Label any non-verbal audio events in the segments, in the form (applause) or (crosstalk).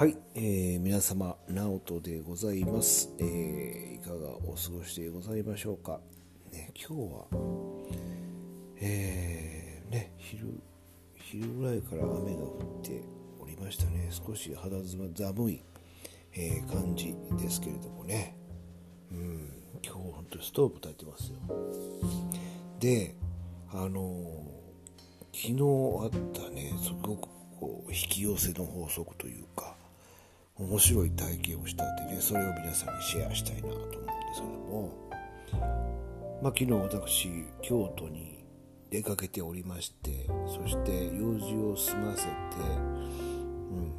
はい、えー、皆様、直人でございます、えー、いかがお過ごしでございましょうか。ね、今日は、えー、ね、昼、昼ぐらいから雨が降っておりましたね。少し肌寒い、えー、感じですけれどもね。うん、今日本当にストーブ焚いてますよ。で、あの昨日あったね、すごくこう引き寄せの法則というか、面白い体験をしたんでねそれを皆さんにシェアしたいなと思うんですけども、まあ、昨日私京都に出かけておりましてそして用事を済ませて、うん、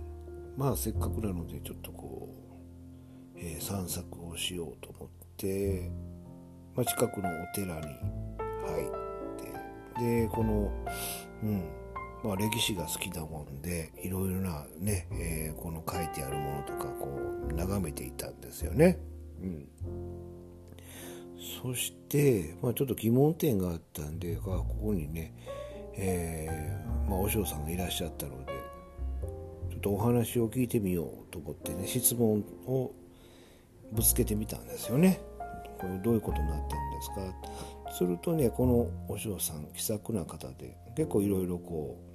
まあせっかくなのでちょっとこう、えー、散策をしようと思って、まあ、近くのお寺に入ってでこの、うん、まあ、歴史が好きなもんでいろいろなね、えー、この書いてあるものとかこう眺めていたんですよね。うん、そして、まあ、ちょっと疑問点があったんでここにね、えー、まあ、お嬢さんがいらっしゃったのでちょっとお話を聞いてみようと思ってね質問をぶつけてみたんですよね。これどういうことになってるんですか？するとねこのお嬢さん気さくな方で結構いろいろこう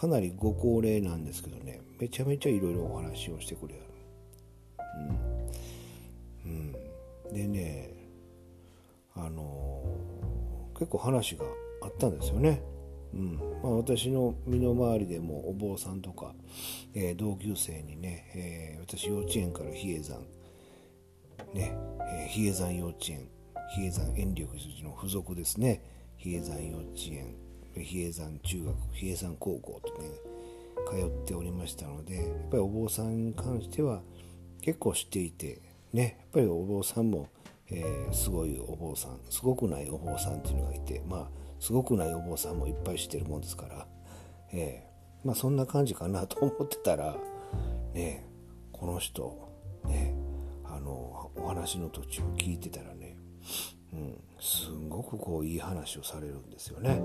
かなりご高齢なんですけどね。めちゃめちゃいろいろお話をしてくれる、うん。うん、でねあの、結構話があったんですよね、うん。まあ、私の身の回りでもお坊さんとか、えー、同級生にね、えー、私幼稚園から比叡山ね、え比叡山幼稚園比叡山延暦寺の付属ですね。比叡山幼稚園。比叡山中学比叡山高校とね通っておりましたのでやっぱりお坊さんに関しては結構知っていてねやっぱりお坊さんも、えー、すごいお坊さんすごくないお坊さんっていうのがいてまあすごくないお坊さんもいっぱい知ってるもんですから、えー、まあそんな感じかなと思ってたらねこの人ねあのお話の途中聞いてたらねうん、すごくこういい話をされるんですよね。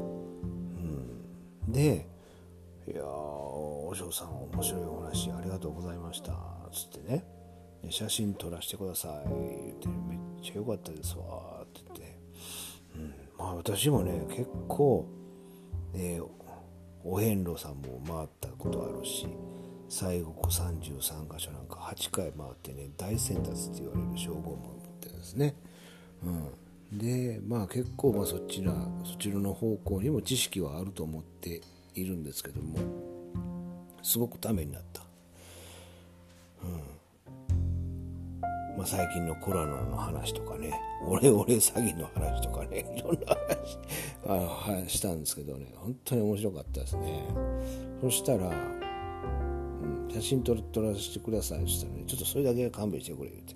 で「いやお嬢さん面白いお話ありがとうございました」つってね「写真撮らせてください」言って「めっちゃ良かったですわ」って言って、うん、まあ私もね結構、ね、お遍路さんも回ったことあるし西国33箇所なんか8回回ってね大先達って言われる称号も持ってるんですね。うん。でまあ結構まあそちらそちらの方向にも知識はあると思っているんですけどもすごくためになった、うん。まあ、最近のコロナの話とかねオレオレ詐欺の話とかねいろんな話あしたんですけどね本当に面白かったですね。そしたら写真撮らせてください。そしたらねちょっとそれだけは勘弁してくれって。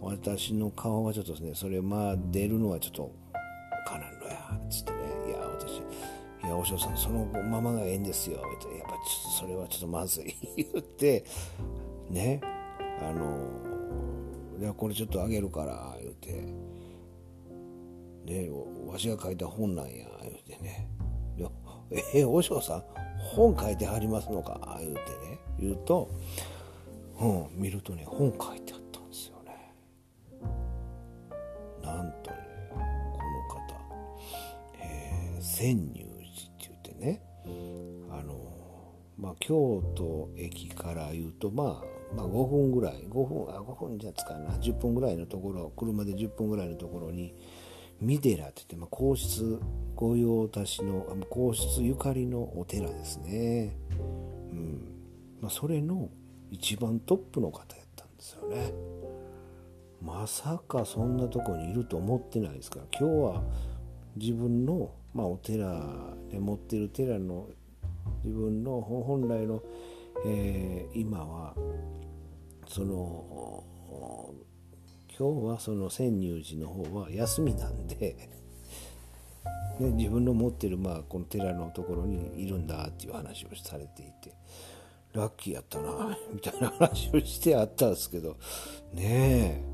私の顔がちょっとですねそれまあ出るのはちょっとかなんのやっつってね。いや私いやお嬢さんそのままがええんですよ。ってやっぱちょっとそれはちょっとまずい言って。ね。あのいやこれちょっとあげるから言うて。ねわしが書いた本なんや言うてね。えお嬢さん本書いてはりますのか？言うてね言うと、うん、見るとね本書いてあったんですよね。なんとねこの方、えー、千入寺って言ってねあのまあ京都駅から言うとまあまあ5分ぐらい。5分あ5分じゃ使うな。10分ぐらいのところ車で10分ぐらいのところに三寺って言って、まあ、皇室御用達の皇室ゆかりのお寺ですね、うん。まあ、それの一番トップの方やったんですよね。まさかそんなとこにいると思ってないですから。今日は自分の、まあ、お寺で持ってる寺の自分の本来の、えー、今はその今日はその潜入寺の方は休みなんで (laughs) ね、自分の持ってる、まあ、この寺のところにいるんだっていう話をされていてラッキーやったな (laughs) みたいな話をしてあったんですけどねえ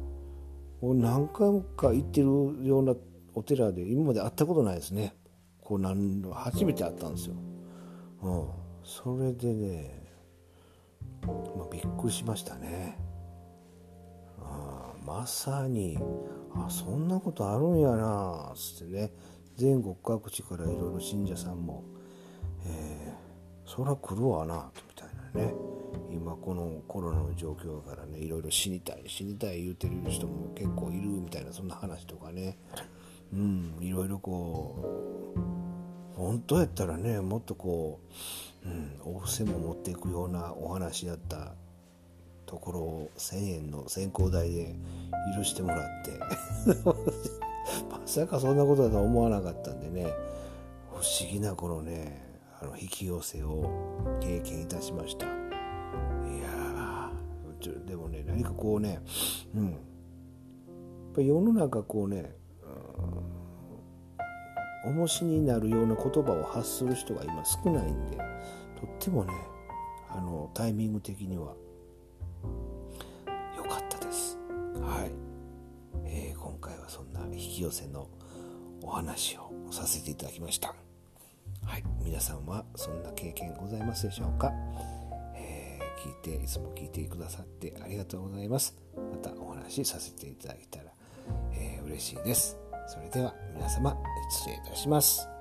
俺何回もか行ってるようなお寺で今まで会ったことないですね。こうなん初めて会ったんですよ、うん、それでねまあ、びっくりしましたね。まさにあそんなことあるんやなっつってね。全国各地からいろいろ信者さんも、えー、そら来るわなみたいなね。今このコロナの状況だからねいろいろ死にたい死にたい言うてる人も結構いるみたいなそんな話とかね。うんいろいろこう本当やったらねもっとこう、うん、お布施も持っていくようなお話だったところを1000円の先行代で許してもらって。(laughs) まさかそんなことだとは思わなかったんでね。不思議なこのねあの引き寄せを経験いたしました。いやでもね何かこうねうん。やっぱ世の中こうね重しになるような言葉を発する人が今少ないんでとってもねあのタイミング的にははい、えー、今回はそんな引き寄せのお話をさせていただきました。はい。皆さんはそんな経験ございますでしょうか、えー、聞いていつも聞いてくださってありがとうございます。またお話しさせていただけたら、えー、嬉しいです。それでは皆様失礼いたします。